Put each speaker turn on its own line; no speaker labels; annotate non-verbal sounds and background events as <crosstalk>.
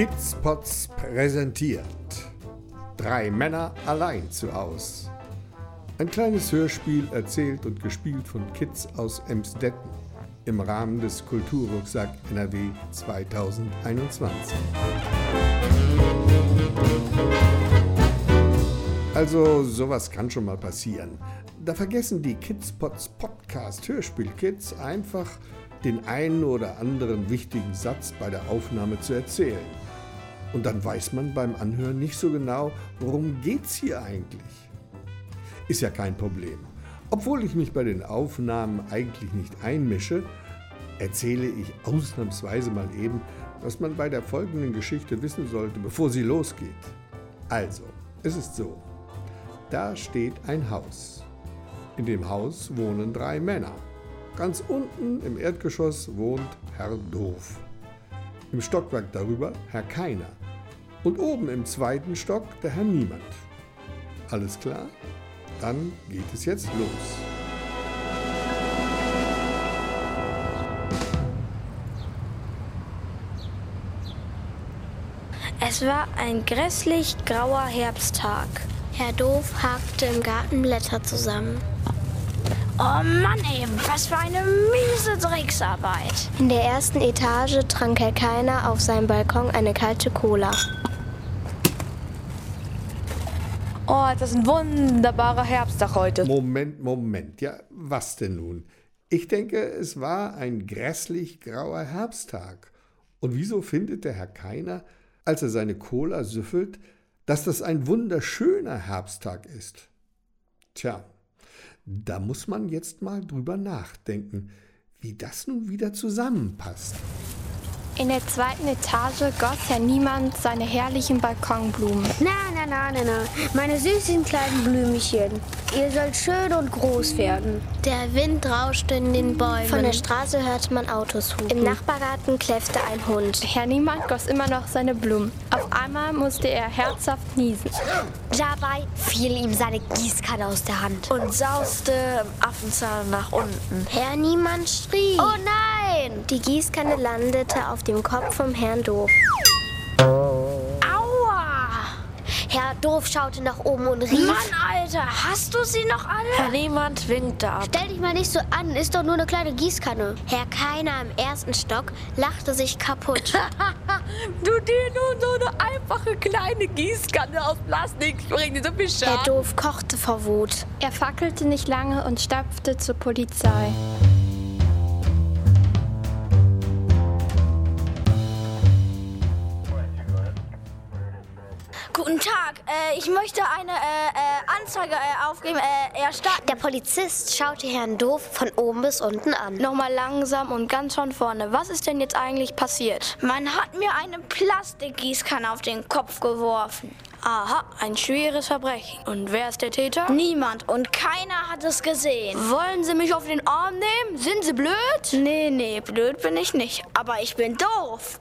Kidspots präsentiert. Drei Männer allein zu Haus. Ein kleines Hörspiel erzählt und gespielt von Kids aus Emsdetten im Rahmen des Kulturrucksack NRW 2021. Also sowas kann schon mal passieren. Da vergessen die Kidspots Podcast Hörspiel-Kids einfach den einen oder anderen wichtigen Satz bei der Aufnahme zu erzählen. Und dann weiß man beim Anhören nicht so genau, worum geht's hier eigentlich. Ist ja kein Problem. Obwohl ich mich bei den Aufnahmen eigentlich nicht einmische, erzähle ich ausnahmsweise mal eben, was man bei der folgenden Geschichte wissen sollte, bevor sie losgeht. Also, es ist so. Da steht ein Haus. In dem Haus wohnen drei Männer. Ganz unten im Erdgeschoss wohnt Herr Doof. Im Stockwerk darüber Herr Keiner. Und oben im zweiten Stock der Herr Niemand. Alles klar? Dann geht es jetzt los.
Es war ein grässlich grauer Herbsttag. Herr Doof hakte im Garten Blätter zusammen.
Oh Mann eben, was für eine miese Drecksarbeit.
In der ersten Etage trank Herr Keiner auf seinem Balkon eine kalte Cola.
Oh, das ist ein wunderbarer Herbsttag heute.
Moment, Moment. Ja, was denn nun? Ich denke, es war ein grässlich grauer Herbsttag. Und wieso findet der Herr Keiner, als er seine Cola süffelt, dass das ein wunderschöner Herbsttag ist? Tja, da muss man jetzt mal drüber nachdenken, wie das nun wieder zusammenpasst.
In der zweiten Etage goss Herr Niemand seine herrlichen Balkonblumen.
Na, na, na, na, na. Meine süßen kleinen Blümchen. Ihr sollt schön und groß werden.
Der Wind rauschte in den Bäumen.
Von der Straße hörte man Autos hupen.
Im Nachbargarten kläffte ein Hund. Herr Niemand goss immer noch seine Blumen. Auf einmal musste er herzhaft niesen.
Dabei fiel ihm seine Gießkanne aus der Hand.
Und sauste im Affenzahn nach unten.
Herr Niemand schrie.
Oh nein!
Die Gießkanne landete auf dem Kopf vom Herrn Doof.
Doof schaute nach oben und rief.
Mann, Alter, hast du sie noch alle? Herr Niemand winkte ab.
Stell dich mal nicht so an, ist doch nur eine kleine Gießkanne.
Herr Keiner im ersten Stock lachte sich kaputt. <laughs>
Du dir nur so eine einfache kleine Gießkanne aus Plastik bringen, die so viel
Herr
Schaden.
Doof kochte vor Wut. Er fackelte nicht lange und stapfte zur Polizei.
Äh, ich möchte eine äh, äh, Anzeige äh, aufgeben. Äh, erstatten.
Der Polizist schaute Herrn Doof von oben bis unten an. Nochmal langsam und ganz von vorne. Was ist denn jetzt eigentlich passiert?
Man hat mir eine Plastikgießkanne auf den Kopf geworfen.
Aha, ein schweres Verbrechen. Und wer ist der Täter?
Niemand und keiner hat es gesehen.
Wollen Sie mich auf den Arm nehmen? Sind Sie blöd?
Nee, nee, blöd bin ich nicht. Aber ich bin doof.